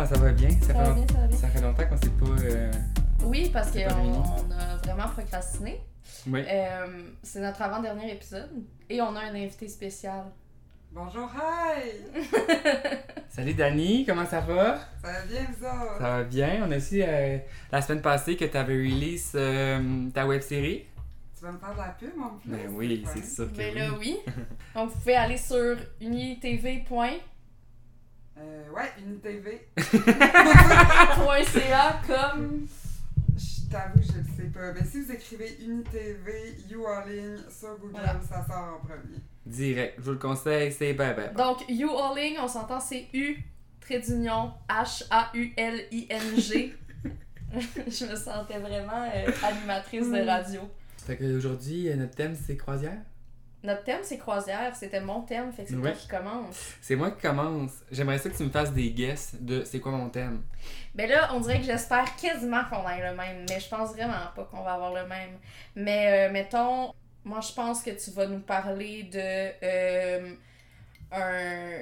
Ah, ça va bien? Ça, va bien, ça va bien. ça fait longtemps qu'on s'est pas. euh, Oui, parce qu'on on a vraiment procrastiné. Oui. Euh, c'est notre avant-dernier épisode et on a un invité spécial. Bonjour, hi! Salut Dani, comment ça va? Ça va bien, ça? Ça va bien. On a su euh, la semaine passée que tu avais release euh, ta web série. Tu vas me faire de la pub en plus? Ben oui, c'est sûr que Mais oui. là, oui. Donc, vous pouvez aller sur unitv.ca Euh, ouais, une TV. comme. Je t'avoue, je le sais pas. Mais si vous écrivez UniTV, You Are Ligne sur Google, Voilà. ça sort en premier. Direct, je vous le conseille, c'est ben ben. bon. Donc, You Alling, on s'entend, c'est U, trait d'union, H-A-U-L-I-N-G. Je me sentais vraiment euh, animatrice de Mm. radio. Fait qu'aujourd'hui, euh, notre thème c'est croisière? Notre thème, c'est croisière. C'était mon thème, fait que c'est Ouais. toi qui commence. C'est moi qui commence. J'aimerais ça que tu me fasses des guesses de c'est quoi mon thème. Mais là, on dirait que j'espère quasiment qu'on ait le même, mais je pense vraiment pas qu'on va avoir le même. Mais euh, mettons, moi je pense que tu vas nous parler de euh, un,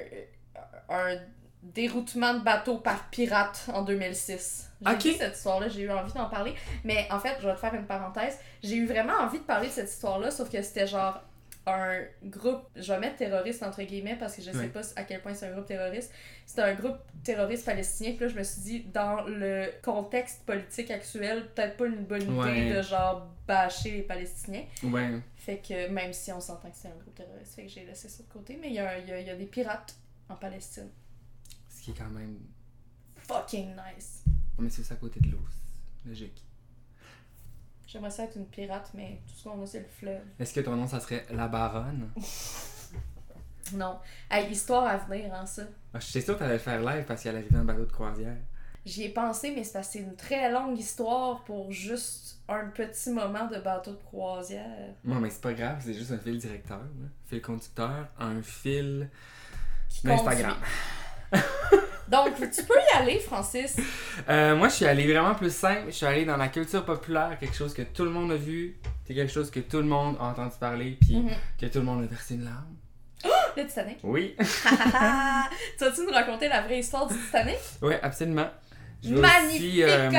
un déroutement de bateau par pirate en 2006. J'ai Ok. vu cette histoire-là, j'ai eu envie d'en parler. Mais en fait, je vais te faire une parenthèse. J'ai eu vraiment envie de parler de cette histoire-là, sauf que c'était genre un groupe, je vais mettre terroriste entre guillemets parce que je sais pas à quel point c'est un groupe terroriste. C'était un groupe terroriste palestinien. Puis là, je me suis dit, dans le contexte politique actuel, peut-être pas une bonne idée Ouais. de genre bâcher les Palestiniens. Ouais. Fait que même si on s'entend que c'est un groupe terroriste, fait que j'ai laissé ça de côté. Mais il y a, il y a- il y a des pirates en Palestine. Ce qui est quand même. Fucking nice. Mais c'est aussi à côté de l'eau. c'est Logique. J'aimerais ça être une pirate, mais tout ce qu'on a, c'est le fleuve. Est-ce que ton nom ça serait la baronne? Non. Hey, histoire à venir, hein, ça. Ah, Je suis sûr que t'allais le faire live parce qu'elle arrivait en bateau de croisière. J'y ai pensé, mais c'est parce que c'est une très longue histoire pour juste un petit moment de bateau de croisière. Non, mais c'est pas grave, c'est juste un fil directeur. là. Fil conducteur, un fil d'Instagram. Donc, tu peux y aller, Francis. Euh, moi, je suis allé vraiment plus simple. Je suis allé dans la culture populaire, quelque chose que tout le monde a vu, c'est quelque chose que tout le monde a entendu parler, puis Mhm. que tout le monde a versé une larme. Le Titanic. Oui. tu vas-tu nous raconter la vraie histoire du Titanic? oui, absolument. Je vais Magnifique! aussi, euh,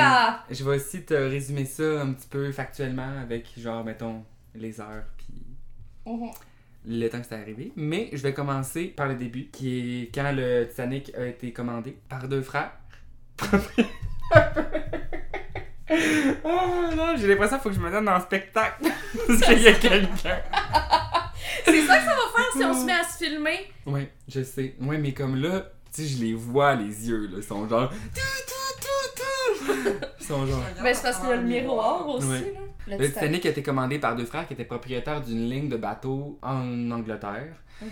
je vais aussi te résumer ça un petit peu factuellement avec, genre, mettons, les heures, puis Mhm. Le temps que c'est arrivé. Mais je vais commencer par le début, qui est quand le Titanic a été commandé par deux frères. oh non, j'ai l'impression qu'il faut que je me donne le spectacle. Parce qu'il y a quelqu'un. C'est ça que ça va faire si on se met à se filmer. Ouais, je sais. Ouais, mais comme là, tu sais, je les vois, les yeux, là. Ils sont genre. Mais c'est parce qu'il y a le miroir aussi, Ouais. là. Le Titanic a été commandé par deux frères qui étaient propriétaires d'une ligne de bateaux en Angleterre. Mhm.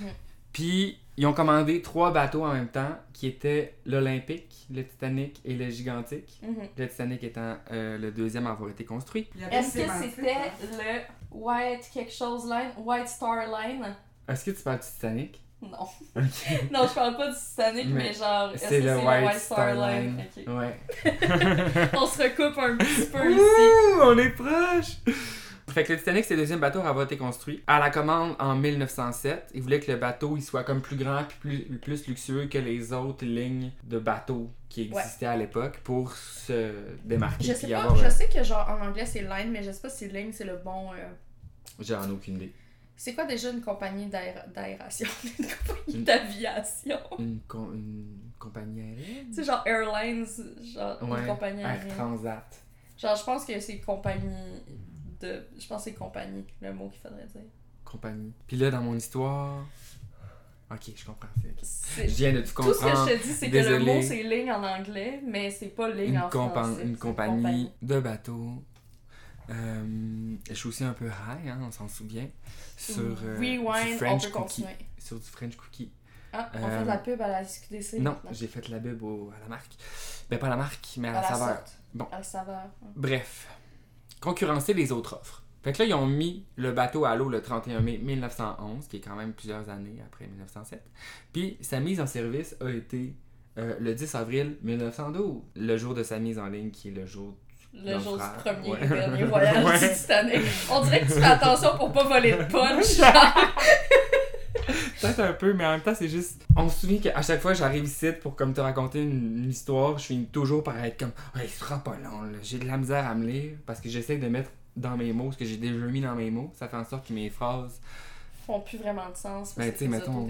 Puis, ils ont commandé trois bateaux en même temps, qui étaient l'Olympique, le Titanic et le Gigantique. Mhm. Le Titanic étant euh, le deuxième à avoir été construit. Est-ce que c'était hein. le White quelque chose line? White Star Line? Est-ce que tu parles du Titanic? Non. Non, je parle pas du Titanic, mais, Mais genre, est-ce que C'est le White Star Star Line. Ouais. On se recoupe un petit peu ici. Ouh, on est proche! Fait que le Titanic, c'est le deuxième bateau à avoir été construit. À la commande en 1907, ils voulaient que le bateau il soit comme plus grand puis plus, plus luxueux que les autres lignes de bateaux qui Ouais. existaient à l'époque pour se démarquer. Je sais pas, avoir, je euh, sais que genre en anglais c'est line, mais je sais pas si ligne c'est le bon. euh, J'en ai aucune idée. C'est quoi déjà une compagnie d'aéra- d'aération? Une compagnie d'aviation? Une, com- une compagnie aérienne? Tu sais, genre Airlines, genre Ouais, une compagnie Air aérienne. Transat. Genre, je pense que c'est compagnie de. Je pense que c'est compagnie, le mot qu'il faudrait dire. Compagnie. Puis là, dans mon histoire... Ok, je comprends. c'est ok. C'est- Je viens de tout Tout ce que comprendre. je te dis, c'est que le mot c'est ligne en anglais, mais c'est pas ligne une, en français. une c'est compagnie de bateaux. Euh, je suis aussi un peu high, hein, on s'en souvient. Sur, euh, du Rewind, on French peut cookie. continuer. Sur du French cookie. Ah, on Euh, fait de la pub à la SQDC. Non, maintenant. j'ai fait la bub au- à la marque. Ben pas à la marque, mais à, la, la saveur. sorte. Bon. À la saveur. Bref, concurrencer les autres offres. Fait que là, ils ont mis le bateau à l'eau le 31 mai 1911, qui est quand même plusieurs années après 1907. Puis sa mise en service a été euh, le 10 avril 1912, le jour de sa mise en ligne, qui est le jour Le jour du premier Ouais. et dernier voyage Ouais. du Titanic. On dirait que tu fais attention pour pas voler de punch. Peut-être un peu, mais en même temps, c'est juste. On se souvient qu'à chaque fois que j'arrive ici pour comme te raconter une, une histoire, je finis toujours par être comme. Ouais, ce sera pas long, là. J'ai de la misère à me lire parce que j'essaie de mettre dans mes mots ce que j'ai déjà mis dans mes mots. Ça fait en sorte que mes phrases. Font plus vraiment de sens. Ben, parce tu sais, mettons,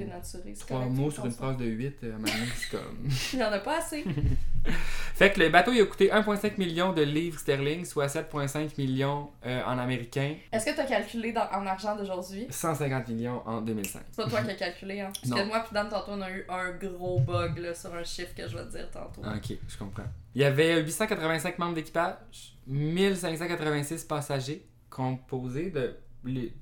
Trois mots sur une phrase de 8, à un moment donné, c'est comme. Il y en a pas assez. Fait que le bateau, il a coûté 1,5 million de livres sterling, soit 7,5 millions euh, en américain, Est-ce que t'as calculé dans, en argent d'aujourd'hui? 150 millions en 2005. C'est pas toi qui as calculé, hein? Parce Non. que moi pis Dan, tantôt, on a eu un gros bug là, sur un chiffre que je vais te dire tantôt. Ok, je comprends. Il y avait 885 membres d'équipage, 1586 passagers, composés de les,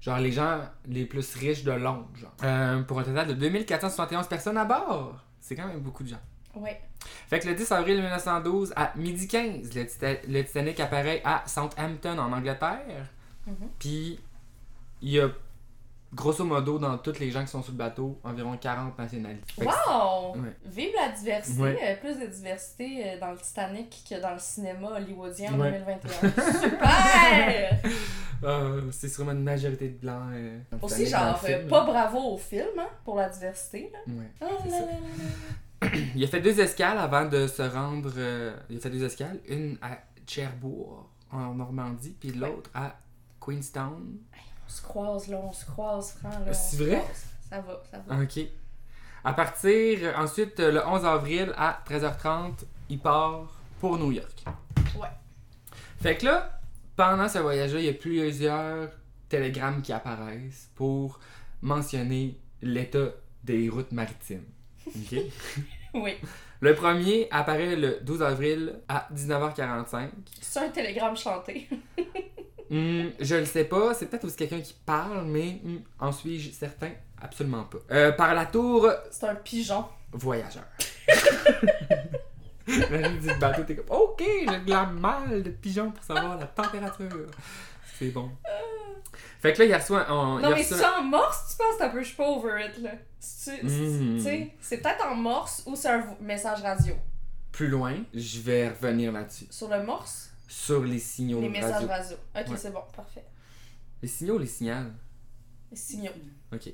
genre les gens les plus riches de Londres, genre. Euh, pour un total de 2471 personnes à bord. C'est quand même beaucoup de gens. Ouais. Fait que le 10 avril 1912, à midi 15, le, Tita- le Titanic apparaît à Southampton, en Angleterre. Mhm. Puis, il y a, grosso modo, dans tous les gens qui sont sur le bateau, environ 40 nationalités. Fait Wow! Ouais. Vive la diversité! Ouais. euh, plus de diversité euh, dans le Titanic que dans le cinéma hollywoodien en Ouais. 2021. Super! Euh, c'est sûrement une majorité de blancs. euh, Aussi, genre, film, pas bravo au film hein, pour la diversité. Là. Ah, là, là, là. Il a fait deux escales avant de se rendre. euh, il a fait deux escales. Une à Cherbourg, en Normandie, puis l'autre à Queenstown. On se croise là, on se croise, franc. Là, on C'est vrai? croise. Ça va, ça va. Ok. À partir, ensuite, le 11 avril à 13h30, il part pour New York. Ouais. Fait que là, pendant ce voyage-là, il y a plusieurs télégrammes qui apparaissent pour mentionner l'état des routes maritimes. Ok? Oui. Le premier apparaît le 12 avril à 19h45. C'est un télégramme chanté. Hmm, je le sais pas, c'est peut-être aussi quelqu'un qui parle, mais hmm, en suis-je certain? Absolument pas. Euh, par la tour C'est un pigeon. voyageur. Imagine, du bateau, t'es comme, ok, j'ai de la malle de pigeon pour savoir la température. C'est bon. Fait que là, il reçoit. On, Non, mais c'est en morse, tu penses un peu, je suis pas over it, là. Si tu- sais, c'est peut-être en morse ou c'est un message radio. Plus loin, je vais revenir là-dessus. Sur le morse, Sur les signaux les messages radio. radio. Ok, Ouais. c'est bon, parfait. Les signaux les signaux? Les signaux. Ok.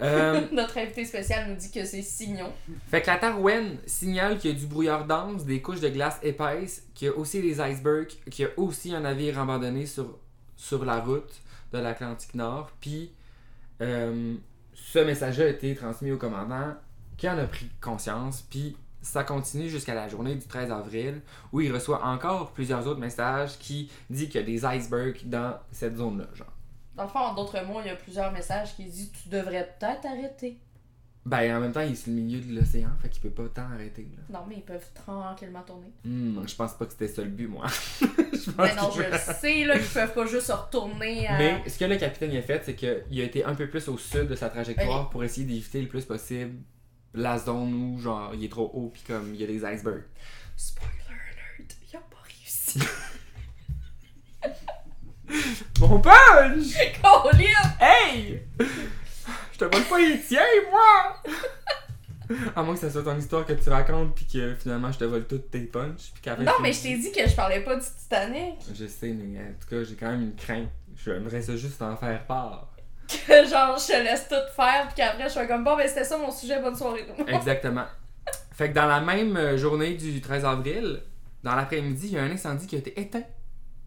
Euh, Notre invité spécial nous dit que c'est signaux. Fait que la Tarouenne signale qu'il y a du brouillard dense, des couches de glace épaisses, qu'il y a aussi des icebergs, qu'il y a aussi un navire abandonné sur, sur la route de l'Atlantique Nord. Puis, euh, ce message a été transmis au commandant qui en a pris conscience. Puis, ça continue jusqu'à la journée du 13 avril où il reçoit encore plusieurs autres messages qui dit qu'il y a des icebergs dans cette zone-là. Genre. Dans le fond, en d'autres mots, il y a plusieurs messages qui disent tu devrais peut-être arrêter. Ben, en même temps, il est sur le milieu de l'océan, fait qu'il peut pas tant arrêter. Là. Non, mais ils peuvent tranquillement tourner. Hmm, je pense pas que c'était ça le but, moi. je pense Mais non, je le sais, là, qu'ils peuvent pas juste se retourner à. Mais ce que le capitaine a fait, c'est qu'il a été un peu plus au sud de sa trajectoire pour essayer d'éviter le plus possible la zone où genre il est trop haut puis comme il y a des icebergs. Spoiler alert, il a pas réussi. Mon punch! Colin! Hey! Je te vole pas les tiens, moi! À moins que ça soit ton histoire que tu racontes puis que finalement je te vole toutes tes punches puis qu'après Non, mais je t'ai dit que je parlais pas du Titanic. Je sais, mais en tout cas, j'ai quand même une crainte. J'aimerais ça juste en faire part. Que genre, je te laisse tout faire, puis qu'après, je suis comme bon, ben c'était ça mon sujet, bonne soirée. Exactement. Fait que dans la même euh, journée du 13 avril, dans l'après-midi, il y a un incendie qui a été éteint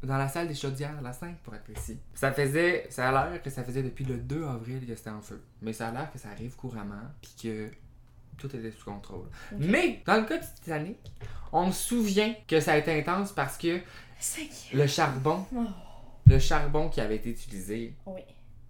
dans la salle des chaudières, la 5 pour être précis. Ça faisait, ça a l'air que ça faisait depuis le 2 avril que c'était en feu. Mais ça a l'air que ça arrive couramment, puis que tout était sous contrôle. Mais dans le cas du Titanic, on se souvient que ça a été intense parce que le charbon, Oh. le charbon qui avait été utilisé, Oui.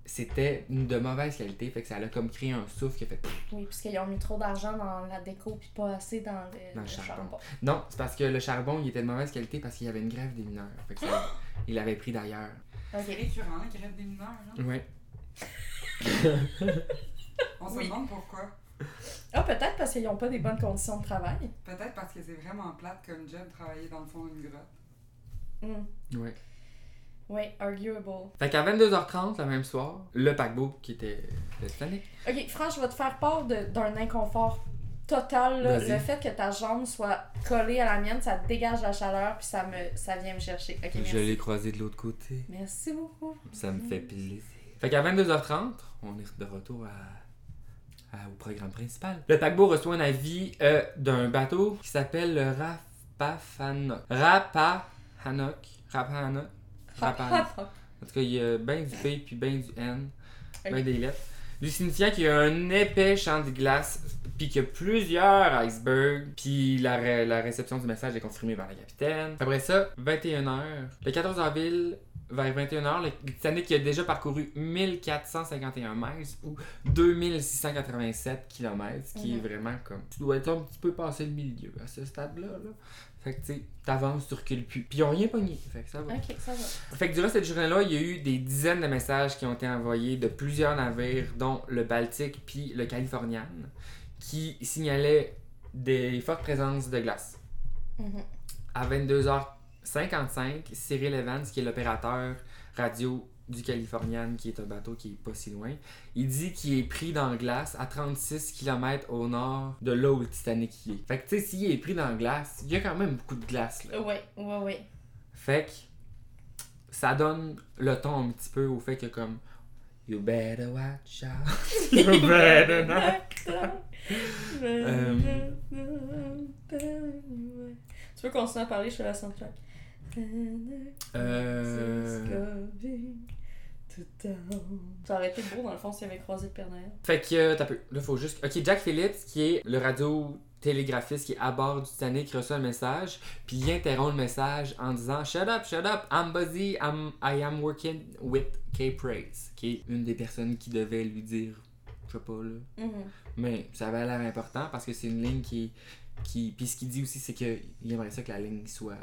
C'était de mauvaise qualité, fait que ça a comme créé un souffle qui a fait Oui, puisqu'ils ont mis trop d'argent dans la déco, puis pas assez dans le, Dans le le charbon. charbon. Non, c'est parce que le charbon, il était de mauvaise qualité parce qu'il y avait une grève des mineurs. Fait que ça- il l'avait pris d'ailleurs. C'est Ok. récurrent, la grève des mineurs. Là. Ouais. On se Oui. demande pourquoi. Ah, peut-être parce qu'ils ont pas des bonnes conditions de travail. Peut-être parce que c'est vraiment plate comme job travailler dans le fond d'une grotte. Hmm. Ouais. Oui, arguable. Fait qu'à 22h30, le même soir, le paquebot qui était le Titanic. Ok, Franck, je vais te faire part d'un inconfort total. là. Le fait que ta jambe soit collée à la mienne, ça dégage la chaleur, puis ça, me, ça vient me chercher. Ok, Je l'ai croisé de l'autre côté. Merci beaucoup. Ça me fait plaisir. Fait qu'à 22h30, on est de retour à au programme principal. Le paquebot reçoit un avis euh, d'un bateau qui s'appelle le Rapahanok. Rapahanok. Rapahanok. Rapahanok. En tout cas, il y a bien du P puis bien du N. Bien Ok. des lettres. Qu'il y a un épais champ de glace, puis qu'il y a plusieurs icebergs, puis la, ré- la réception du message est confirmée par le capitaine. Après ça, 21h. Le 14 avril, vers 21h, le Titanic a déjà parcouru 1451 mètres ou 2687 km, ce qui est Mhm. vraiment comme. Tu dois être un petit peu passé le milieu à ce stade-là. Là. Fait que tu sais, t'avances, tu recules plus. Puis ils ont rien pogné. Fait que ça va. Ok, ça va. Fait que durant cette journée-là, il y a eu des dizaines de messages qui ont été envoyés de plusieurs navires, dont le Baltique puis le Californian, qui signalaient des fortes présences de glace. Mhm. À 22h55, Cyril Evans, qui est l'opérateur radio du Californian, qui est un bateau qui est pas si loin, il dit qu'il est pris dans la glace à 36 km au nord de là où le Titanic y est. Fait que tu sais, s'il est pris dans la glace, il y a quand même beaucoup de glace là. Ouais, ouais, ouais. Fait que ça donne le ton un petit peu au fait que comme You better watch out. You better not. Euh. Tu peux continuer à parler, je fais la soundtrack. Euh... Ça aurait été beau dans le fond s'il avait croisé le Père Noël. Fait que euh, t'as peu. Là faut juste. Ok, Jack Phillips, qui est le radio télégraphiste qui est à bord du Titanic, reçoit un message, puis il interrompt le message en disant Shut up, shut up, I'm busy, I'm, I am working with Kay Praise, qui est une des personnes qui devait lui dire, je sais pas là, Mhm. Mais ça avait l'air important parce que c'est une ligne qui. qui puis ce qu'il dit aussi, c'est qu'il aimerait ça que la ligne soit,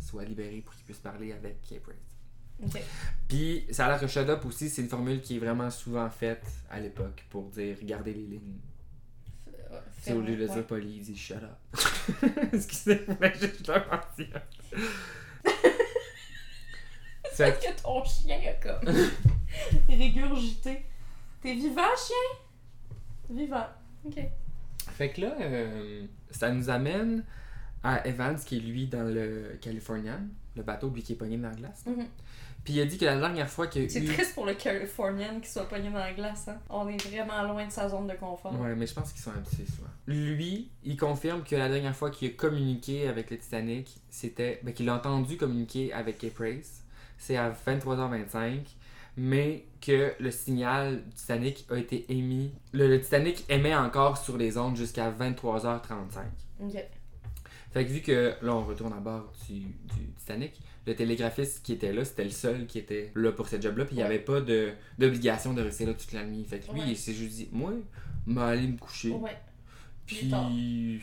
soit libérée pour qu'il puisse parler avec Kay Praise. Ok. Puis ça a l'air que Shut Up aussi, c'est une formule qui est vraiment souvent faite à l'époque pour dire regardez les lignes. C'est au lieu de dire poli, il dit Shut Up. Excusez, mais je mentionne. Fait Peut-être que ton chien a comme régurgité. T'es vivant, chien? Vivant. Ok. Fait que là, euh, ça nous amène à Evans, qui est lui dans le Californian, le bateau lui qui est pogné dans la glace. Mhm. Puis il a dit que la dernière fois qu'il a C'est eu. triste pour le Californian qui soit pogné dans la glace, hein. On est vraiment loin de sa zone de confort. Ouais, mais je pense qu'ils sont habitués souvent. Lui, il confirme que la dernière fois qu'il a communiqué avec le Titanic, c'était. Ben, qu'il a entendu communiquer avec Cape Race, c'est à 23h25, mais que le signal du Titanic a été émis. Le, le Titanic émet encore sur les ondes jusqu'à 23h35. Ok. Fait que vu que là, on retourne à bord du, du Titanic, le télégraphiste qui était là, c'était le seul qui était là pour ce job-là, puis il n'y avait pas de- d'obligation de, rester là toute la nuit. Fait que lui, il s'est juste dit, moi, m'aller me coucher. Puis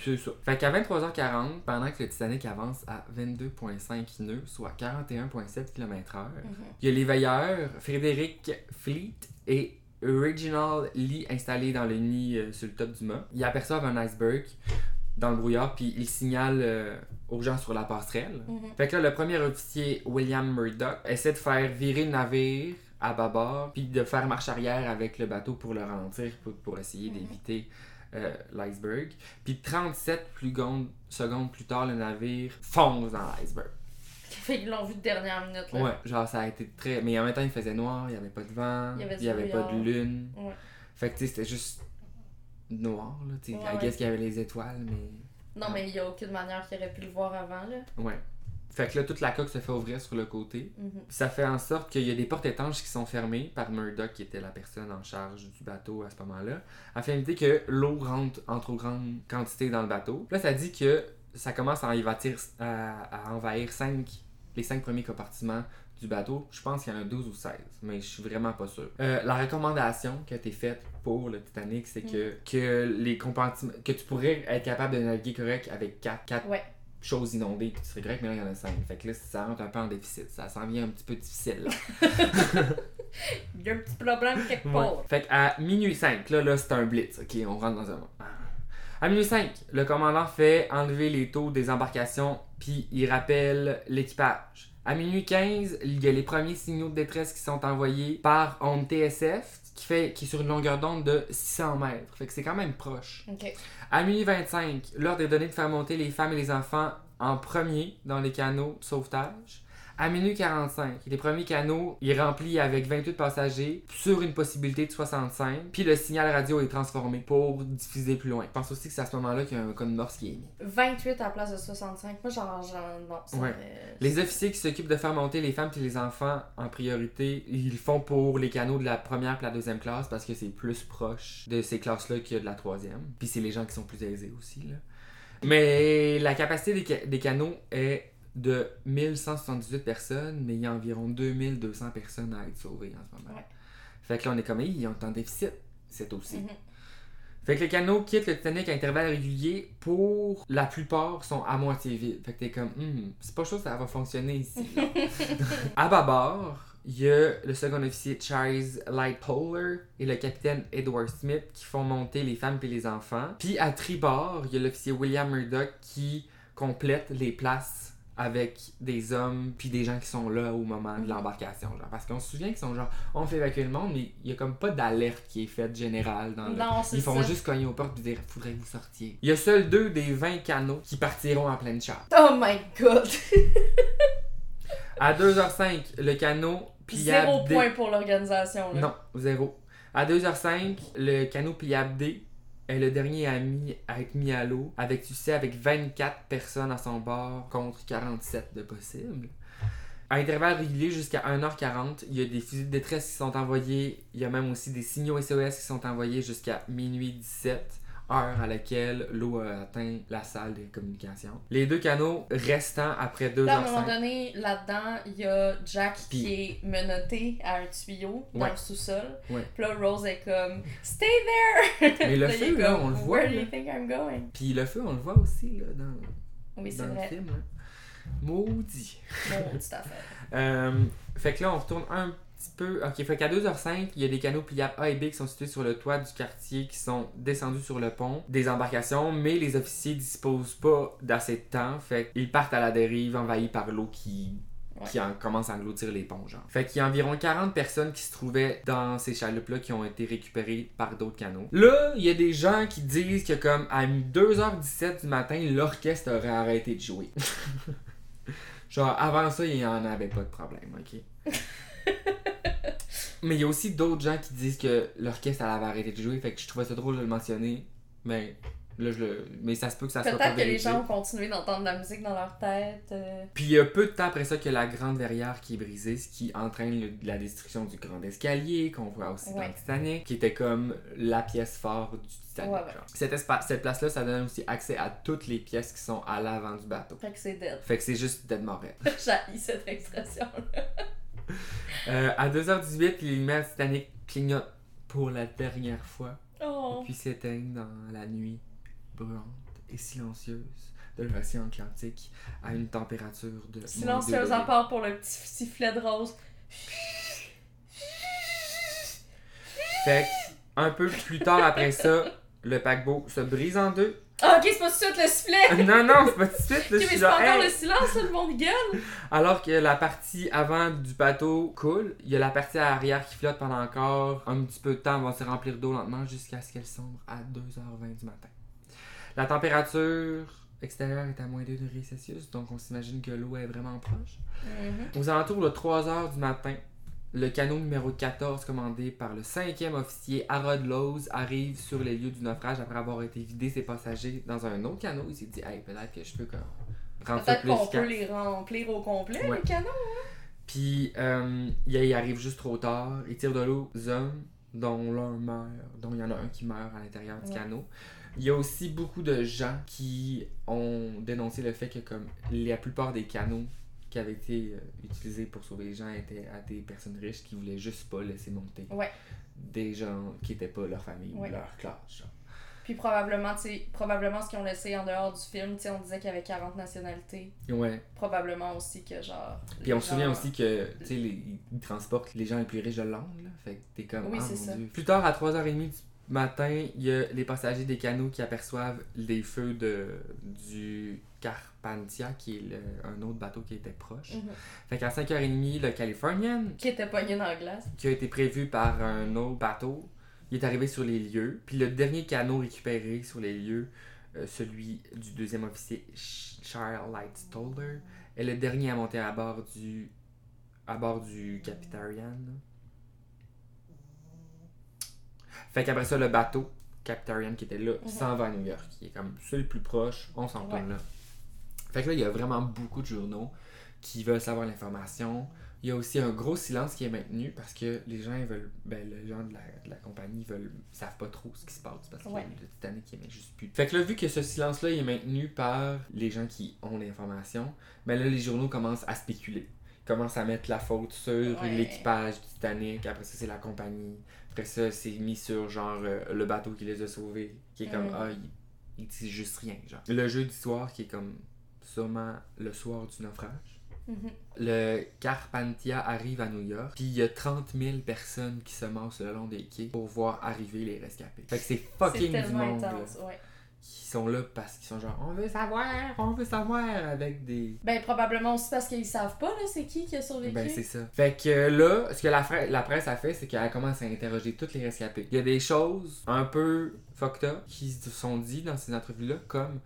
c'est ça. Fait qu'à 23h40, pendant que le Titanic avance à 22,5 nœuds, soit 41,7 km/h, Mhm. il y a les veilleurs Frédéric Fleet et Reginald Lee installés dans le nid euh, sur le top du mât. Ils aperçoivent un iceberg dans le brouillard, puis ils signalent euh, aux gens sur la passerelle. Mhm. Fait que là, le premier officier, William Murdoch, essaie de faire virer le navire à bâbord, puis de faire marche arrière avec le bateau pour le ralentir, pour, pour essayer Mhm. d'éviter euh, l'iceberg. Puis 37 plus secondes plus tard, le navire fonce dans l'iceberg. Fait qu'ils l'ont vu de dernière minute, là. Ouais, genre ça a été très. Mais en même temps, il faisait noir, il n'y avait pas de vent, Il avait il n'y avait pas de lune. Ouais. Fait que tu sais, c'était juste noir, là. Tu sais, Ouais, I ouais. guess qu'il y avait les étoiles, mais. Non, mais il y a aucune manière qu'il aurait pu le voir avant, là. Ouais. Fait que là, toute la coque se fait ouvrir sur le côté. Mhm. Puis ça fait en sorte qu'il y a des portes étanches qui sont fermées par Murdoch, qui était la personne en charge du bateau à ce moment-là, afin d'éviter que l'eau rentre en trop grande quantité dans le bateau. Là, ça dit que ça commence à, envahir, à, à envahir cinq, les cinq premiers compartiments du bateau. Je pense qu'il y en a 12 ou 16, mais je suis vraiment pas sûr. Euh, la recommandation qui a été faite pour le Titanic, c'est que, que les compartiments, que tu pourrais être capable de naviguer correct avec 4, 4 Ouais. choses inondées, puis tu serais correct, mais là, il y en a 5. Fait que là, ça rentre un peu en déficit. Ça s'en vient un petit peu difficile, là. Il y a un petit problème quelque Ouais. part. Fait qu'à minuit 5, là, là c'est un blitz, ok, on rentre dans un. À minuit 5, le commandant fait enlever les taux des embarcations, puis il rappelle l'équipage. À minuit 15, il y a les premiers signaux de détresse qui sont envoyés par onde TSF, qui, fait, qui est sur une longueur d'onde de 600 mètres. Fait que c'est quand même proche. À minuit 25, l'ordre est donné de faire monter les femmes et les enfants en premier dans les canaux de sauvetage. À minuit 45, les premiers canaux, est rempli avec 28 passagers sur une possibilité de 65. Puis le signal radio est transformé pour diffuser plus loin. Je pense aussi que c'est à ce moment-là qu'il y a un code morse qui est mis. 28 à la place de 65. Moi, genre, genre non. ça Ouais. me- Les officiers qui s'occupent de faire monter les femmes et les enfants en priorité, ils le font pour les canaux de la première et la deuxième classe parce que c'est plus proche de ces classes-là que de la troisième. Puis c'est les gens qui sont plus aisés aussi. Là. Mais la capacité des, ca- des canaux est de 1178 personnes, mais il y a environ 2200 personnes à être sauvées en ce moment. Ouais. Fait que là, on est comme, ils ont en déficit. C'est aussi. Mhm. Fait que les canaux quittent le Titanic à intervalles réguliers pour la plupart sont à moitié vides. Fait que t'es comme, Hmm, c'est pas que ça va fonctionner ici. à bâbord, il y a le second officier Charles Lightpoller et le capitaine Edward Smith qui font monter les femmes et les enfants. Puis à tribord, il y a l'officier William Murdoch qui complète les places avec des hommes puis des gens qui sont là au moment de l'embarcation genre parce qu'on se souvient qu'ils sont genre on fait évacuer le monde mais il y a comme pas d'alerte qui est faite générale dans le Non, ils font ça. juste cogner aux portes et dire faudrait que vous sortiez. Il y a seuls deux des 20 canaux qui partiront en pleine chasse. Oh my god! À 2h05, le canot pliable Zéro point pour l'organisation. Non, zéro. À 2h05, le canot pliable D est le dernier à, mis- à être mis à l'eau avec succès avec 24 personnes à son bord contre 47 de possible. À intervalles réguliers jusqu'à 1h40, il y a des fusils de détresse qui sont envoyés. Il y a même aussi des signaux SOS qui sont envoyés jusqu'à minuit 17, heure à laquelle l'eau a atteint la salle des communications. Les deux canaux restant après 2h05. Là, à un moment donné, là-dedans, il y a Jack qui est menotté à un tuyau dans Ouais. le sous-sol. Ouais. Puis là, Rose est comme Stay there! Mais le feu, là, comme, on le voit. Where do là. you think I'm going? Puis le feu, on le voit aussi là, dans, Oui, dans le vrai. film. Là. Maudit. À fait. Euh, fait que là, on retourne un petit peu. Ok, fait qu'à 2h05, il y a des canaux pliables A et B qui sont situés sur le toit du quartier qui sont descendus sur le pont des embarcations, mais les officiers disposent pas d'assez de temps. Fait qu'ils partent à la dérive, envahis par l'eau qui. Ouais. Qui en- commence à engloutir les ponts, genre. Fait qu'il y a environ 40 personnes qui se trouvaient dans ces chaloupes-là qui ont été récupérées par d'autres canaux. Là, il y a des gens qui disent que, comme, à 2h17 du matin, l'orchestre aurait arrêté de jouer. Genre, avant ça, il n'y en avait pas de problème, ok? Mais il y a aussi d'autres gens qui disent que l'orchestre elle avait arrêté de jouer, fait que je trouvais ça drôle de le mentionner. Mais là, je le. Mais ça se peut que ça soit pas Peut-être que les gens ont continué d'entendre de la musique dans leur tête. euh. Puis il y a peu de temps après ça que la grande verrière qui est brisée, ce qui entraîne le- la destruction du grand escalier, qu'on voit aussi dans Ouais. le Titanic, qui était comme la pièce forte du Titanic. Ouais, ouais. genre. Cet espace, cette place-là, ça donne aussi accès à toutes les pièces qui sont à l'avant du bateau. Fait que c'est dead. Fait que c'est juste dead morel. J'ai cette expression-là. Euh, à 2h18, les lumières Titanic clignotent pour la dernière fois, Oh. puis s'éteignent dans la nuit brûlante et silencieuse de l'océan Atlantique à une température de. Silencieuse à part pour le petit sifflet de rose. Fait que, un peu plus tard après ça, le paquebot se brise en deux. Ah, ok, c'est pas tout de suite le sifflet! non, non, c'est pas tout de suite. là, Ok, je mais c'est pas encore hey! le silence, le monde gueule! Alors que la partie avant du bateau coule, il y a la partie arrière qui flotte pendant encore un petit peu de temps, elle va se remplir d'eau lentement jusqu'à ce qu'elle sombre à 2h20 du matin. La température extérieure est à moins 2 degrés Celsius, donc on s'imagine que l'eau est vraiment proche. Mhm. Aux alentours de 3h du matin, le canot numéro 14, commandé par le 5e officier Harold Lowes, arrive sur les lieux du naufrage après avoir été vidé ses passagers dans un autre canot. Il s'est dit, hey, peut-être que je peux rendre ça Peut-être plus qu'on peut les remplir au complet, Ouais. les canons. Puis, euh, il arrive juste trop tard. Il tire de l'eau aux hommes, dont l'un meurt, dont il y en a un qui meurt à l'intérieur du Ouais. canot. Il y a aussi beaucoup de gens qui ont dénoncé le fait que, comme la plupart des canots qui avaient été euh, utilisés pour sauver les gens étaient à des personnes riches qui voulaient juste pas laisser monter Ouais. des gens qui étaient pas leur famille Ouais. ou leur classe. genre. Puis probablement, probablement ce qu'ils ont laissé en dehors du film, on disait qu'il y avait 40 nationalités. Ouais. Probablement aussi que genre. Puis on se souvient aussi que, les- ils transportent les gens les plus riches de là. Fait que t'es comme, Oui, ah, c'est ça. Dieu. Plus tard, à 3h30 du matin, il y a les passagers des canots qui aperçoivent les feux de, du Carpathia, qui est le- un autre bateau qui était proche. Mhm. Fait qu'à 5h30, le Californian, Qui était pogné dans la glace. qui a été prévu par un autre bateau, il est arrivé sur les lieux. Puis le dernier canot récupéré sur les lieux, euh, celui du deuxième officier Ch- Charles Lightstoller, est le dernier à monter à bord du à bord du Capitarian. là. Fait qu'après ça, le bateau Capitarian qui était là Mhm. s'en va à New York. Qui est comme celui le plus proche, on s'en retourne Ouais. là. Fait que là, il y a vraiment beaucoup de journaux qui veulent savoir l'information. Il y a aussi un gros silence qui est maintenu parce que les gens ils veulent. Ben, les gens de la, de la compagnie veulent, savent pas trop ce qui se passe parce que Ouais. le Titanic il émet juste plus. Fait que là, vu que ce silence-là il est maintenu par les gens qui ont l'information, ben là, les journaux commencent à spéculer. Ils commencent à mettre la faute sur Ouais. l'équipage du Titanic. Après ça, c'est la compagnie. Après ça, c'est mis sur genre euh, le bateau qui les a sauvés. Qui est comme, Mm. ah, il, il dit juste rien. Genre. Le jeudi soir qui est comme sûrement le soir du naufrage. Mhm. Le Carpantia arrive à New York, puis il y a 30 000 personnes qui se massent le long des quais pour voir arriver les rescapés. Fait que c'est fucking du monde là, intense, ouais. qui sont là parce qu'ils sont genre on veut savoir, on veut savoir avec des. Ben, probablement aussi parce qu'ils savent pas, là, c'est qui qui a survécu. Ben c'est ça. Fait que là, ce que la, presse a fait, c'est qu'elle commence à interroger toutes les rescapés. Il y a des choses un peu fucked up qui se sont dites dans ces entrevues-là, comme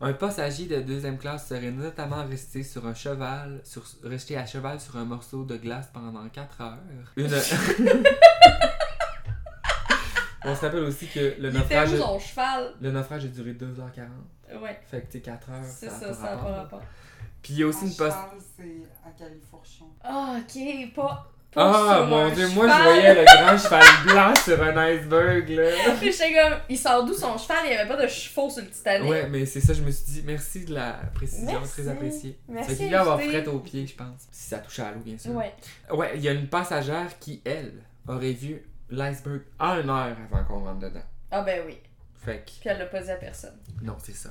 un passager de deuxième classe serait notamment resté sur un cheval, sur, resté à cheval sur un morceau de glace pendant 4 heures. Une... On se rappelle aussi que le Il était naufrage, où son cheval? le naufrage a duré 2h40. Ouais, Fait que tu sais, 4 heures, c'est ça ça, n'a pas rapport. Puis il y a aussi Un une post... cheval, c'est à Califourchon. Ah, ok, pas. Ah mon dieu, moi je voyais le grand cheval blanc sur un iceberg là. Puis j'étais comme, il sort d'où son cheval? Il y avait pas de chevaux sur le Titanic. Ouais, mais c'est ça, je me suis dit, merci de la précision, Merci. très appréciée. Merci, Fait qu'il va avoir fret aux pieds, je pense. Si ça touche à l'eau, bien sûr. Ouais. Ouais, il y a une passagère qui, elle, aurait vu l'iceberg une heure avant qu'on rentre dedans. Ah, ben oui. Fait que, Puis elle l'a pas dit à personne. non, c'est ça.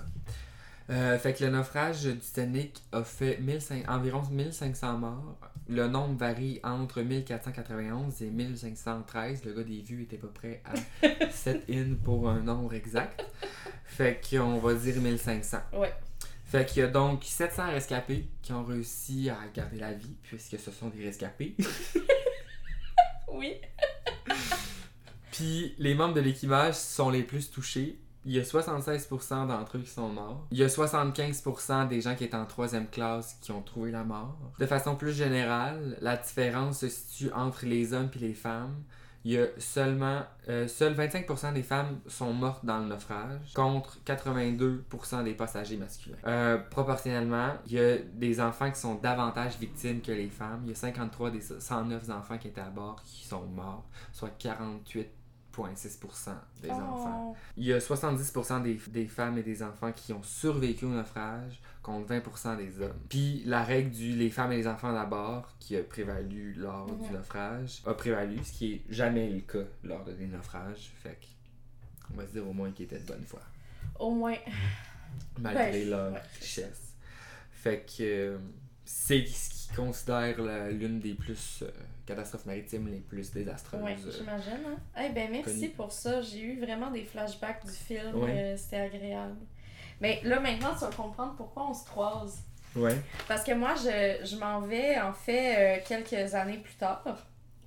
Euh, fait que le naufrage du Titanic a fait 1500 environ 1500 morts. Le nombre varie entre 1491 et 1513. Le gars des vues était pas prêt à set in pour un nombre exact. Fait qu'on va dire 1500. Ouais. Fait qu'il y a donc 700 rescapés qui ont réussi à garder la vie, puisque ce sont des rescapés. Oui. Puis les membres de l'équipage sont les plus touchés. Il y a 76% d'entre eux qui sont morts. Il y a 75% des gens qui étaient en troisième classe qui ont trouvé la mort. De façon plus générale, la différence se situe entre les hommes et les femmes. Il y a seulement, euh, seuls 25% des femmes sont mortes dans le naufrage, contre 82% des passagers masculins. Euh, proportionnellement, il y a des enfants qui sont davantage victimes que les femmes. Il y a 53 des 109 enfants qui étaient à bord qui sont morts, soit 48,6% des enfants. Oh. Il y a 70% des, des femmes et des enfants qui ont survécu au naufrage contre 20% des hommes. Puis la règle du les femmes et les enfants d'abord qui a prévalu lors Mhm. du naufrage a prévalu, ce qui est jamais le cas lors de des naufrages. Fait que, on va se dire au moins qu'ils étaient de bonne foi, Au moins. malgré Ben, leur ouais. richesse. Fait que euh, c'est ce qu'ils considèrent la- l'une des plus euh, catastrophes maritimes les plus désastreuses. Ouais, euh, j'imagine. Hein? Eh ben, merci connu. pour ça. J'ai eu vraiment des flashbacks du film. Ouais. euh, C'était agréable. Mais là, maintenant, tu vas comprendre pourquoi on se croise. Ouais. Parce que moi, je, je m'en vais, en fait, euh, quelques années plus tard.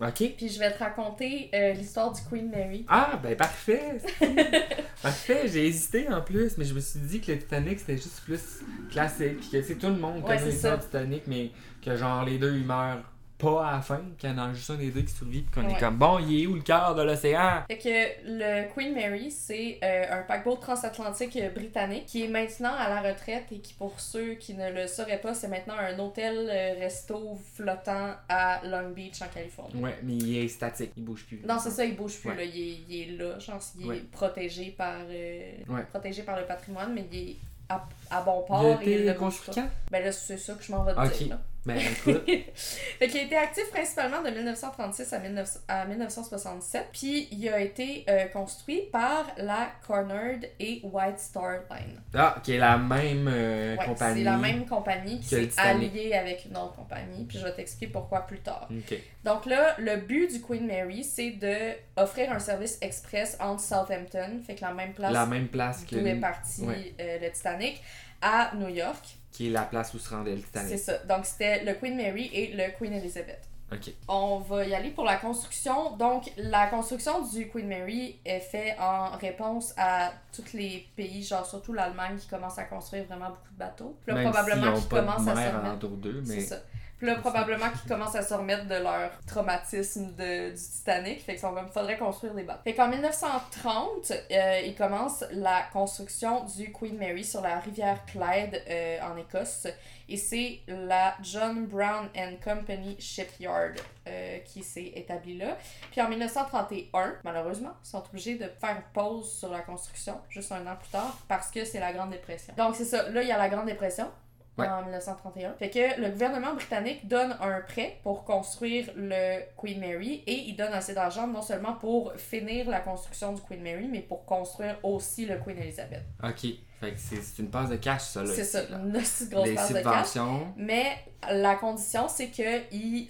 Ok. Puis je vais te raconter euh, l'histoire du Queen Mary. Ah, ben parfait! parfait, j'ai hésité en plus, mais je me suis dit que le Titanic c'était juste plus classique, puis que c'est tout le monde connaît l'histoire du Titanic, mais que genre les deux ils meurent pas à la fin, qu'il y en a juste un des deux qui survit, puis qu'on Ouais. est comme bon, il est où le cœur de l'océan? Fait que le Queen Mary, c'est euh, un paquebot transatlantique euh, britannique qui est maintenant à la retraite et qui, pour ceux qui ne le sauraient pas, c'est maintenant un hôtel-resto flottant à Long Beach, en Californie. Ouais, mais il est statique, il bouge plus. Non, c'est ça, il bouge plus, Ouais. là. Il est, il est là, genre, il est protégé par, euh, Ouais. protégé par le patrimoine, mais il est à, à bon Il a port et il été ne bouge construit quand? Ben là, c'est ça que je m'en vais te Ok. dire, là. Ben écoute, fait qu'il a été actif principalement de 1936 à, 19 à 1967, puis il a été euh, construit par la Cornerd et White Star Line. ah, qui est la même euh, Ouais, compagnie. c'est la même compagnie qui que s'est alliée avec une autre compagnie, puis je vais t'expliquer pourquoi plus tard. Ok. Donc là, le but du Queen Mary, c'est de offrir un service express entre Southampton, fait que la même place La même place que. d'où est parti ouais. euh, le Titanic, à New York. Qui est la place où se rendait le C'est Titanic. ça. Donc c'était le Queen Mary et le Queen Elizabeth. Ok. On va y aller pour la construction. Donc, la construction du Queen Mary est faite en réponse à tous les pays, genre surtout l'Allemagne qui commence à construire vraiment beaucoup de bateaux. Puis là, Même probablement ont qu'ils commencent à se remettre. d'eux, C'est mais. ça. Puis là, probablement qu'ils commencent à se remettre de leur traumatisme de, du Titanic. Fait qu'il faudrait construire des bateaux. Fait qu'en 1930, euh, il commence la construction du Queen Mary sur la rivière Clyde euh, en Écosse. Et c'est la John Brown and Company Shipyard euh, qui s'est établie là. Puis en 1931, malheureusement, ils sont obligés de faire pause sur la construction, juste un an plus tard, parce que c'est la Grande Dépression. Donc c'est ça, là il y a la Grande Dépression. Ouais. En 1931. Fait que le gouvernement britannique donne un prêt pour construire le Queen Mary et il donne assez d'argent non seulement pour finir la construction du Queen Mary, mais pour construire aussi le Queen Elizabeth. Ok. Fait que c'est une passe de cash, ça. C'est ça, une grosse passe de cash. subventions. Mais la condition, c'est qu'il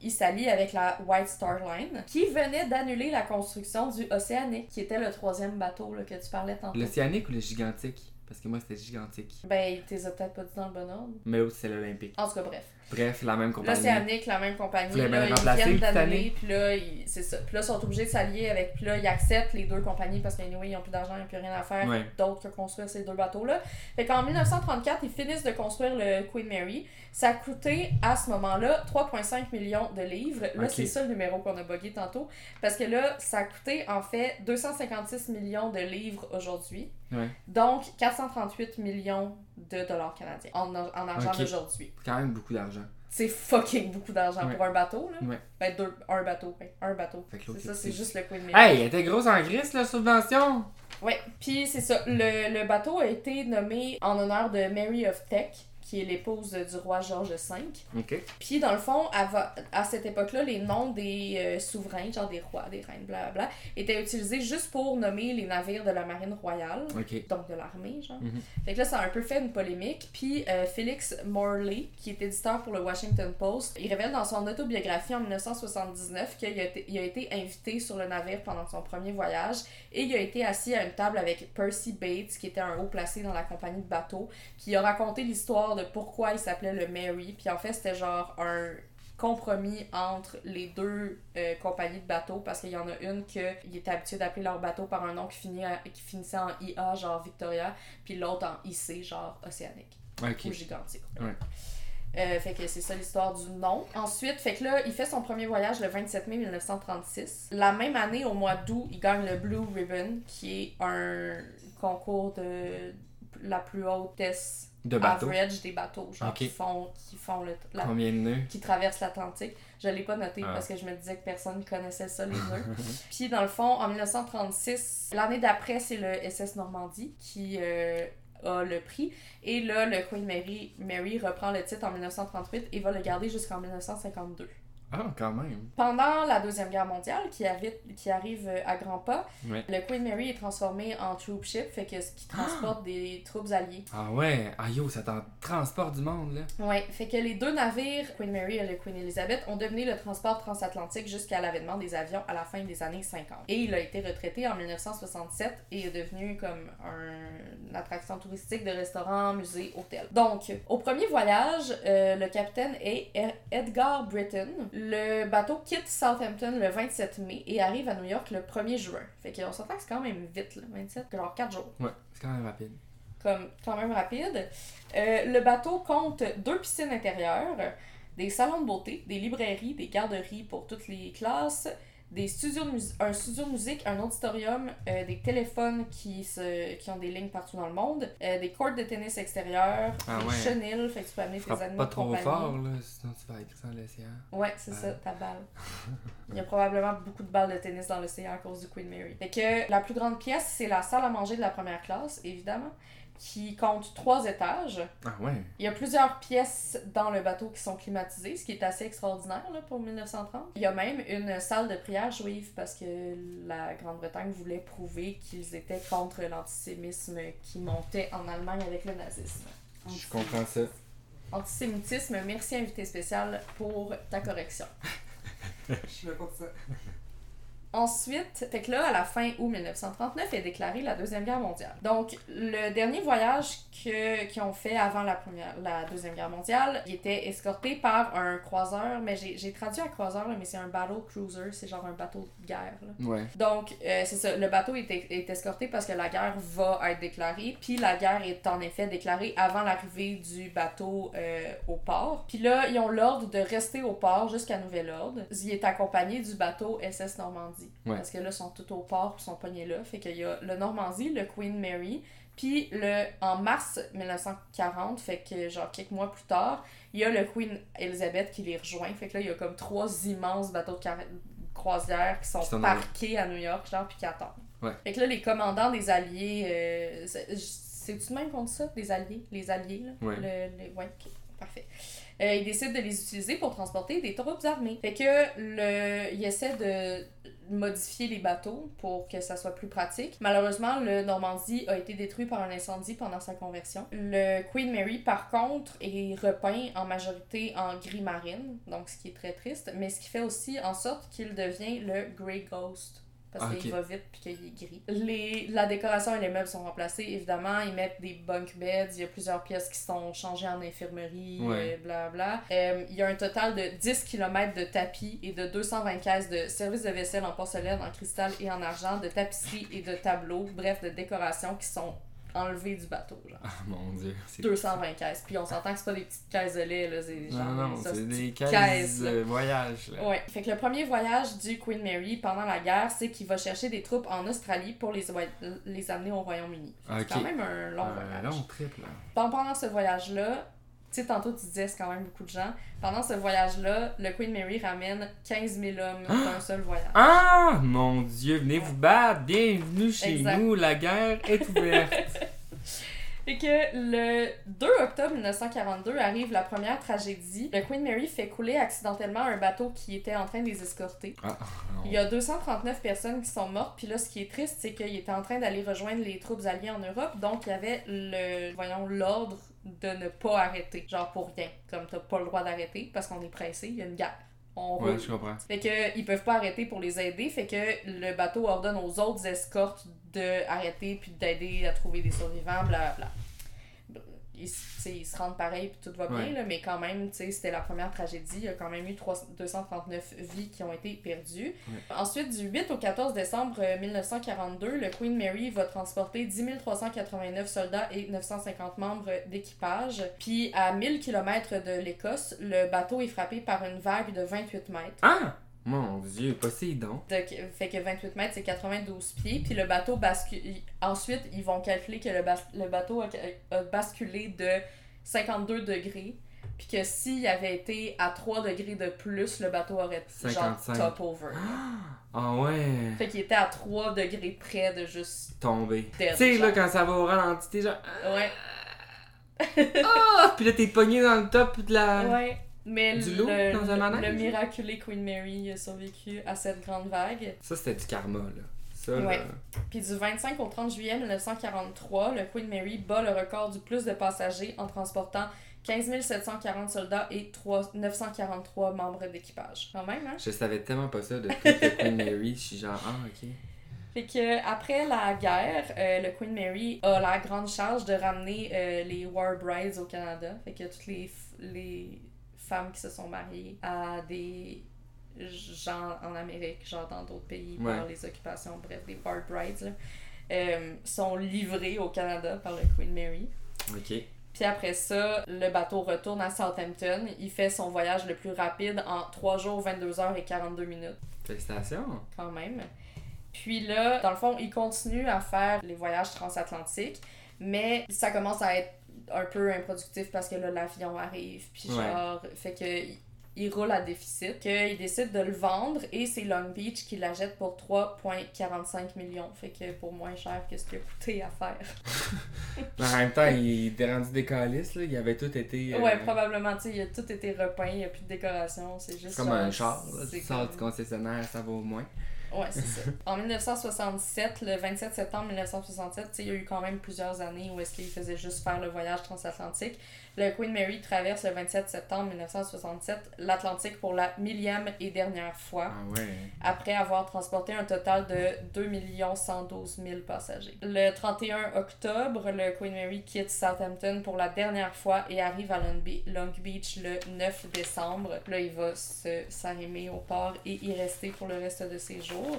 il s'allie avec la White Star Line, qui venait d'annuler la construction du Océanic, qui était le troisième bateau là, que tu parlais tantôt. L'océanique ou le gigantique? Parce que moi, c'était gigantique. Ben, t'es peut-être pas dit dans le bon ordre. Mais l'autre, c'est l'Olympique. En tout cas, bref. Bref, la même compagnie. L'Océanic, la même compagnie, Voulait bien là, ils viennent le d'annuler, puis là, ils- c'est ça. Puis là, ils sont obligés de s'allier avec, puis là, ils acceptent les deux compagnies parce qu'anyway, ils ont plus d'argent, ils n'ont plus rien à faire Ouais. d'autre que construire ces deux bateaux-là. Fait qu'en 1934, ils finissent de construire le Queen Mary. Ça a coûté, à ce moment-là, 3,5 millions de livres. Là, c'est ça le numéro qu'on a bugué tantôt. Parce que là, ça a coûté, en fait, 256 millions de livres aujourd'hui. Ouais. Donc, 438 millions de dollars canadiens en, en argent Ok. d'aujourd'hui. C'est quand même beaucoup d'argent. C'est fucking beaucoup d'argent Ouais. pour un bateau, là. Ouais. Ben, deux, un bateau, ben, un bateau. Fait que l'autre, C'est ça, c'est- juste le Queen Mary. Hey, elle était grosse en gris, la subvention! Ouais, puis c'est ça. Le, le bateau a été nommé en honneur de Mary of Teck, qui est l'épouse du roi George V. Puis dans le fond, à, va- à cette époque-là, les noms des euh, souverains, genre des rois, des reines, blablabla, étaient utilisés juste pour nommer les navires de la marine royale. Donc de l'armée, genre. Mhm. Fait que là, ça a un peu fait une polémique. Puis euh, Félix Morley, qui est éditeur pour le Washington Post, il révèle dans son autobiographie en 1979 qu'il a, été- il a été invité sur le navire pendant son premier voyage et il a été assis à une table avec Percy Bates, qui était un haut placé dans la compagnie de bateau, qui a raconté l'histoire de pourquoi il s'appelait le Mary. Puis en fait, c'était genre un compromis entre les deux euh, compagnies de bateaux parce qu'il y en a une que il était habitué d'appeler leur bateau par un nom qui, finit à- qui finissait en IA genre Victoria puis l'autre en IC genre Océanique ou. Gigantique. Ouais. Euh, fait que c'est ça l'histoire du nom. Ensuite, fait que là, il fait son premier voyage le 27 mai 1936. La même année, au mois d'août, il gagne le Blue Ribbon, qui est un concours de la plus hautesse De bateau. average des bateaux, genre qui font, qui font le, la Combien de nœuds? qui traverse l'Atlantique. Je l'ai pas noté Ah. parce que je me disais que personne connaissait ça, les nœuds. Puis dans le fond, en 1936, l'année d'après, c'est le SS Normandie qui euh, a le prix. Et là, le Queen Mary, Mary reprend le titre en 1938 et va le garder jusqu'en 1952. Ah, quand même. Pendant la Deuxième Guerre mondiale, qui, arrive, qui arrive euh, à grands pas, Ouais. le Queen Mary est transformé en troop ship, fait que ce qui transporte des troupes alliées. Ah ouais. Ah yo, ça t'en transporte du monde, là. Ouais, fait que les deux navires, Queen Mary et le Queen Elizabeth, ont dominé le transport transatlantique jusqu'à l'avènement des avions à la fin des années 50. Et il a été retraité en 1967 et est devenu comme un- une attraction touristique de restaurants, musées, hôtels. Donc, au premier voyage, euh, le capitaine est E- Edgar Britton. Le bateau quitte Southampton le 27 mai et arrive à New York le 1er juin. Fait qu'on s'entend que c'est quand même vite, là, 27, genre 4 jours Ouais, c'est quand même rapide. comme quand même rapide. Euh, le bateau compte deux piscines intérieures, des salons de beauté, des librairies, des garderies pour toutes les classes, des studios de un studio de musique, un auditorium, euh, des téléphones qui, se, qui ont des lignes partout dans le monde, euh, des courts de tennis extérieurs, Ah des ouais. chenilles, fait que tu peux amener tes animaux pas trop compagnie. fort, là, sinon tu vas écrire dans l'océan. Ouais, c'est ça, Ah. ta balle. Il y a probablement beaucoup de balles de tennis dans l'océan à cause du Queen Mary. Fait que la plus grande pièce, c'est la salle à manger de la première classe, évidemment, qui compte trois étages. Ah ouais. Il y a plusieurs pièces dans le bateau qui sont climatisées, ce qui est assez extraordinaire là, pour 1930. Il y a même une salle de prière juive parce que la Grande-Bretagne voulait prouver qu'ils étaient contre l'antisémisme qui montait en Allemagne avec le nazisme. Je comprends ça. Antisémitisme, merci invité spécial pour ta correction. Je suis là pour ça. Ensuite, fait que là, à la fin août 1939, est déclarée la Deuxième Guerre mondiale. Donc, le dernier voyage que, qu'ils ont fait avant la, première, la Deuxième Guerre mondiale, il était escorté par un croiseur, mais j'ai, j'ai traduit à croiseur, mais c'est un battle cruiser, c'est genre un bateau de guerre. là. Ouais. Donc, euh, c'est ça, le bateau est, est escorté parce que la guerre va être déclarée, puis la guerre est en effet déclarée avant l'arrivée du bateau euh, au port. Puis là, ils ont l'ordre de rester au port jusqu'à nouvel ordre. Il est accompagné du bateau SS Normandie. Ouais. Parce que là, ils sont tout au port, ils sont pognés là. Fait qu'il y a le Normandie, le Queen Mary, puis le, en mars 1940, fait que genre quelques mois plus tard, il y a le Queen Elizabeth qui les rejoint. Fait que là, il y a comme trois immenses bateaux de croisière qui sont, Qui parqués à New York, genre, puis qui attendent. Ouais. Fait que là, les commandants des Alliés, euh, c'est- c'est-tu de même dit ça, des Alliés? Les Alliés, là? Ouais. Le, le- ouais, ok, parfait. Euh, ils décident de les utiliser pour transporter des troupes armées. Fait que le, ils essaient de modifier les bateaux pour que ça soit plus pratique. Malheureusement, le Normandie a été détruit par un incendie pendant sa conversion. Le Queen Mary, par contre, est repeint en majorité en gris marine, donc ce qui est très triste, mais ce qui fait aussi en sorte qu'il devient le Grey Ghost. Parce Ah, qu'il ok. va vite puis qu'il est gris. Les, la décoration et les meubles sont remplacés, évidemment. Ils mettent des bunk beds. Il y a plusieurs pièces qui sont changées en infirmerie, Ouais. euh, blabla. Euh, il y a un total de 10 km de tapis et de 220 caisses de services de vaisselle en porcelaine, en cristal et en argent, de tapisserie et de tableaux, bref, de décorations qui sont enlevées du bateau. Genre. Ah mon dieu. c'est- 220 caisses. Puis on s'entend que c'est pas des petites caisses de lait, là. C'est genre Non, non, c'est des de caisses caisses, de voyage. Là. Ouais. Fait que le premier voyage du Queen Mary pendant la guerre, c'est qu'il va chercher des troupes en Australie pour les, les amener au Royaume-Uni. Ok. C'est quand même un long Un voyage. long trip là. Pendant- Pendant ce voyage-là, tu sais, tantôt tu disais c'est quand même beaucoup de gens. Pendant ce voyage-là, le Queen Mary ramène 15 000 hommes d'un seul voyage. Ah mon dieu, venez vous battre, bienvenue chez Exact. nous, la guerre est ouverte. Fait que le 2 octobre 1942 arrive la première tragédie. Le Queen Mary fait couler accidentellement un bateau qui était en train de les escorter. ah. Il y a 239 personnes qui sont mortes, puis là, ce qui est triste, c'est qu'il était en train d'aller rejoindre les troupes alliées en Europe, donc il y avait le, voyons, l'ordre de ne pas arrêter, genre pour rien, comme t'as pas le droit d'arrêter parce qu'on est pressé, il y a une guerre. On roule. Ouais, je comprends. Fait que ils peuvent pas arrêter pour les aider, fait que le bateau ordonne aux autres escortes de arrêter puis d'aider à trouver des survivants, bla bla. Ils, ils se rendent pareil puis tout va bien, Ouais. là, mais quand même, c'était la première tragédie. Il y a quand même eu 3 239 vies qui ont été perdues. Ensuite, du 8 au 14 décembre euh, 1942, le Queen Mary va transporter 10 389 soldats et 950 membres d'équipage. Puis à 1000 km de l'Écosse, le bateau est frappé par une vague de 28 mètres. Ah mon dieu, Poséidon. De- fait que 28 mètres, c'est 92 pieds. Puis le bateau bascule. Ensuite, ils vont calculer que le, bas- le bateau a, a basculé de 52 degrés. Puis que s'il avait été à 3 degrés de plus, le bateau aurait genre 55. top over. Ah ouais, Fait qu'il était à 3 degrés près de juste. tombé. Dead, Tu sais là genre. quand ça va au ralenti, t'es genre Ouais. ah, puis là t'es pogné dans le top de la. Ouais. Mais Du le, dans un le- manège? le miraculé Queen Mary a survécu à cette grande vague. Ça c'était du karma là. Ça Ouais. là. Puis du 25 au 30 juillet 1943, le Queen Mary bat le record du plus de passagers en transportant 15 740 soldats et 3 943 membres d'équipage. Quand même, hein? Je savais tellement pas ça de toute la Queen Mary, je suis genre ah ok. Fait que après la guerre, euh, le Queen Mary a la grande charge de ramener euh, les War Brides au Canada. Fait que toutes les, les femmes qui se sont mariées à des gens en Amérique, genre dans d'autres pays, par Ouais. les occupations, bref, des War Brides, là, euh, sont livrées au Canada par le Queen Mary. Ok. Puis après ça, le bateau retourne à Southampton. Il fait son voyage le plus rapide en 3 jours, 22 heures et 42 minutes Félicitations. quand même. Puis là, dans le fond, il continue à faire les voyages transatlantiques, mais ça commence à être un peu improductif parce que là, l'avion arrive, puis Ouais. genre, fait que il- roule à déficit, qu'il décide de le vendre et c'est Long Beach qui l'achète pour 3,45 millions. Fait que pour moins cher que ce qu'il a coûté à faire. En même temps, il était rendu des calices, là. Il avait tout été. euh, Ouais, probablement, tu sais, il a tout été repeint, il n'y a plus de décoration, c'est juste. Comme genre, un char, là. c'est Tu sors comme- du concessionnaire, ça va au moins. Ouais, c'est ça. En 1967, le 27 septembre 1967, tu sais, il y a eu quand même plusieurs années où est-ce qu'il faisait juste faire le voyage transatlantique. Le Queen Mary traverse le 27 septembre 1967 l'Atlantique pour la millième et dernière fois, Ah ouais. après avoir transporté un total de 2 112 000 passagers. Le 31 octobre, le Queen Mary quitte Southampton pour la dernière fois et arrive à Long Be- Long Beach le 9 décembre. Là, il va s'arrimer au port et y rester pour le reste de ses jours.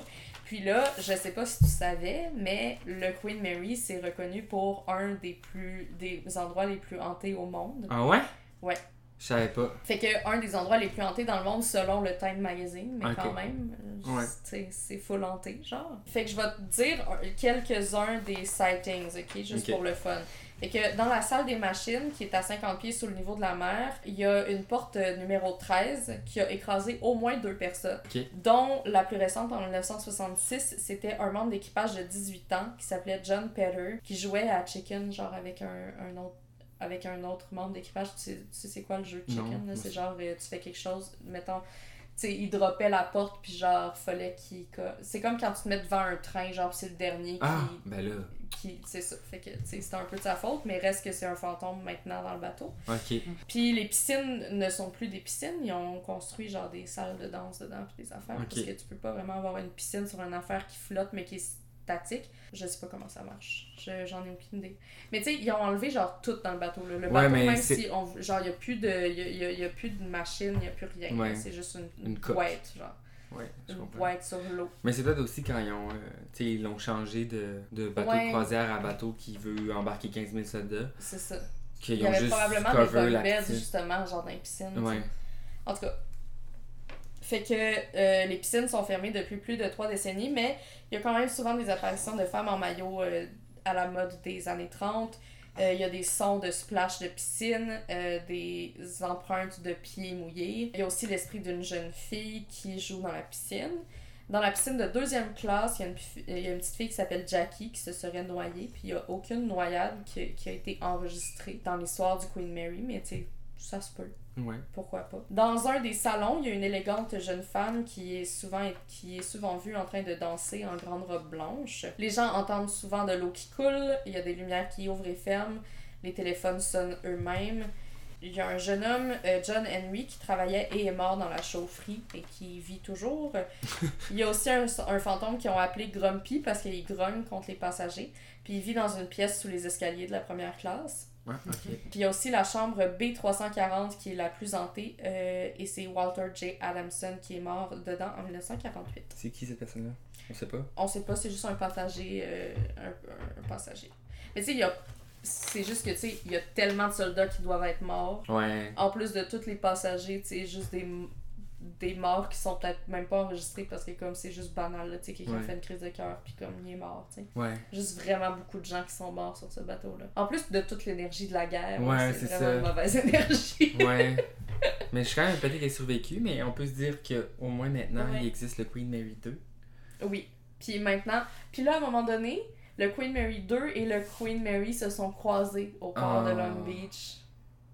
Puis là, je sais pas si tu savais, mais le Queen Mary, c'est reconnu pour un des plus des endroits les plus hantés au monde. Ah ouais? Ouais. Je savais pas. Fait que un des endroits les plus hantés dans le monde selon le Time Magazine, mais quand même, Ouais. c'est- full hanté, genre. Fait que je vais te dire quelques-uns des sightings, ok, juste pour le fun. Fait que dans la salle des machines, qui est à 50 pieds sous le niveau de la mer, il y a une porte euh, numéro 13 qui a écrasé au moins deux personnes. Dont la plus récente en 1966, c'était un membre d'équipage de 18 ans qui s'appelait John Petter, qui jouait à Chicken, genre avec un, un autre avec un autre membre d'équipage. Tu sais, tu sais c'est quoi le jeu de Chicken? C'est genre, euh, tu fais quelque chose, mettons, sais, il droppait la porte, puis genre, fallait qu'il... C'est comme quand tu te mets devant un train, genre, c'est le dernier qui... Ah, ben là. qui c'est ça. Fait que, tu sais, c'est un peu de sa faute, mais reste que c'est un fantôme maintenant dans le bateau. Ok. Puis les piscines ne sont plus des piscines, ils ont construit genre des salles de danse dedans puis des affaires parce que tu peux pas vraiment avoir une piscine sur une affaire qui flotte mais qui est statique. Je sais pas comment ça marche. Je- J'en ai aucune idée. Mais tu sais, ils ont enlevé genre tout dans le bateau là. Le Ouais, bateau même si on genre il y a plus de y a, y a- il y a plus de machine, il y a plus rien. Ouais. C'est juste une, Une une boîte genre, Ouais, je une comprends. boîte sur l'eau. Mais c'est peut-être aussi quand ils ont, euh, ils l'ont changé de, de bateau Ouais. de croisière à bateau qui veut embarquer 15 000 soldats. C'est ça. Qu'ils ont avait juste probablement des la justement genre dans les piscines. Ouais. En tout cas. Fait que euh, les piscines sont fermées depuis plus de trois décennies, mais il y a quand même souvent des apparitions de femmes en maillot euh, à la mode des années 30. Euh, Il y a des sons de splash de piscine, des empreintes de pieds mouillés. Il y a aussi l'esprit d'une jeune fille qui joue dans la piscine. Dans la piscine de deuxième classe, il y a une, pi- il y a une petite fille qui s'appelle Jackie qui se serait noyée, puis il n'y a aucune noyade qui, qui a été enregistrée dans l'histoire du Queen Mary, mais tu sais, ça se peut Ouais. pourquoi pas? Dans un des salons, il y a une élégante jeune femme qui est souvent qui est souvent vue en train de danser en grande robe blanche. Les gens entendent souvent de l'eau qui coule, il y a des lumières qui ouvrent et ferment, les téléphones sonnent eux-mêmes. Il y a un jeune homme, euh, John Henry, qui travaillait et est mort dans la chaufferie et qui vit toujours. Il y a aussi un, un fantôme qu'ils ont appelé Grumpy parce qu'il grogne contre les passagers. Puis il vit dans une pièce sous les escaliers de la première classe. Puis il y a aussi la chambre B340 qui est la plus hantée euh, et c'est Walter J. Adamson qui est mort dedans en 1948. C'est qui cette personne-là? On sait pas. On sait pas, c'est juste un passager. euh, un, passager. Mais tu sais, a. C'est juste que tu sais, il y a tellement de soldats qui doivent être morts. Ouais. En plus de tous les passagers, tu sais, juste des, des morts qui sont peut-être même pas enregistrés parce que comme c'est juste banal, là, tu sais, quelqu'un Ouais. fait une crise de cœur puis comme il est mort, tu sais. Ouais. Juste vraiment beaucoup de gens qui sont morts sur ce bateau-là. En plus de toute l'énergie de la guerre, Ouais, c'est vraiment ça. une mauvaise énergie. Ouais. mais je suis quand même peut-être qu'il a survécu, mais on peut se dire qu'au moins maintenant, il existe le Queen Mary 2. Oui. Puis maintenant, puis là à un moment donné, le Queen Mary 2 et le Queen Mary se sont croisés au port de Ah. Long Beach.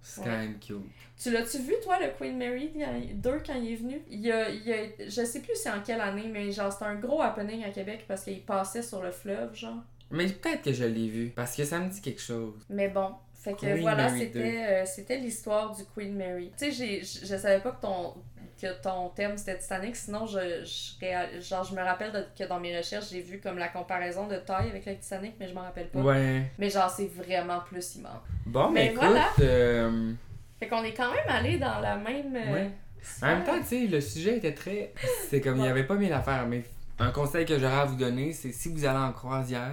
C'est Ouais. quand même cute. Tu l'as-tu vu, toi, le Queen Mary 2 quand il est venu? Il a, il a, je sais plus c'est en quelle année, mais genre c'était un gros happening à Québec parce qu'il passait sur le fleuve, genre. Mais peut-être que je l'ai vu, parce que ça me dit quelque chose. Mais bon, fait que Queen voilà, c'était euh, l'histoire du Queen Mary. Tu sais, je savais pas que ton que ton thème c'était Titanic, sinon je, je, genre, je me rappelle de- que dans mes recherches, j'ai vu comme la comparaison de taille avec le Titanic, mais je m'en rappelle pas. Ouais. Mais genre, c'est vraiment plus immense. Bon, Mais mais écoute, voilà. euh, Fait qu'on est quand même allé dans la même. euh, Ouais. en même temps, tu sais, le sujet était très. C'est comme il n'y avait pas mille affaires, mais un conseil que j'aurais à vous donner, c'est si vous allez en croisière,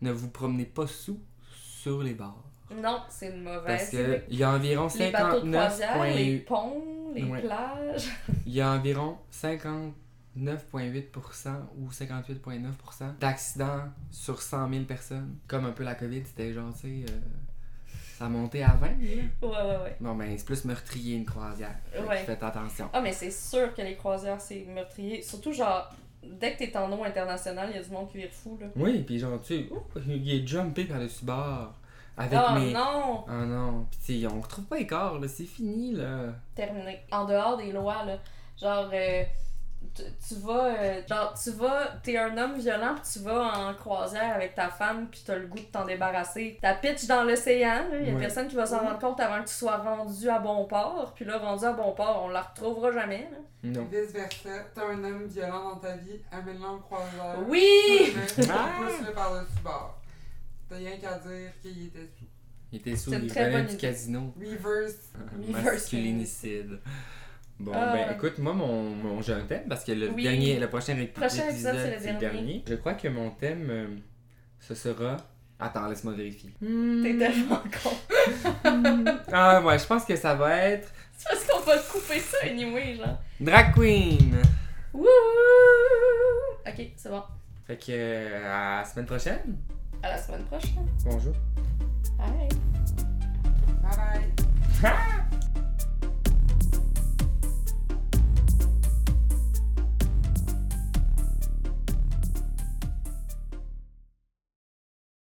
ne vous promenez pas sous sur les bords. Non, c'est une mauvaise. Parce qu'il y a environ les bateaux de 59 croisière, les points- ponts, les Ouais. plages. Il y a environ 59,8% ou 58,9% d'accidents sur 100 000 personnes. Comme un peu la COVID, c'était genre, tu sais, euh, ça monté à 20. là. Ouais, ouais, ouais. Bon, ben, c'est plus meurtrier une croisière. Fait Ouais. Faites attention. Ah, mais c'est sûr que les croisières, c'est meurtrier. Surtout, genre, dès que t'es en eau internationale, il y a du monde qui vire fou, là. Oui, puis genre, tu sais, il est jumpé par-dessus bord. Avec oh mes. non! Ah non. Puis on retrouve pas les corps, là. C'est fini, là. Terminé. En dehors des lois, là, genre, euh, tu, tu vas, euh, genre, tu vas, t'es un homme violent, puis tu vas en croisière avec ta femme, puis t'as le goût de t'en débarrasser. T'as pitch dans l'océan, il y a Ouais. personne qui va s'en rendre compte avant que tu sois rendu à bon port, puis là, rendu à bon port, on la retrouvera jamais. là. Non. Vice versa, t'as un homme violent dans ta vie, amène-le en croisière. Oui! Pousse-le par-dessus bord. T'as rien qu'à dire qu'il était sous. Il était sous volets bonne du idée. casino. Reverse. Reverse Masculinicide. Bon, Ah. ben écoute, moi, mon, mon j'ai un thème parce que le Oui. dernier, le prochain, épi- Prochain épisode, c'est le dernier. Je crois que mon thème, euh, ce sera. Attends, laisse-moi vérifier. T'es tellement con. Ah ouais, je pense que ça va être C'est parce qu'on va couper ça anyway, genre. Drag Queen. Wouhou! Ok, c'est bon. Fait que euh, à la semaine prochaine. À la semaine prochaine. Bonjour. Bye! Bye bye.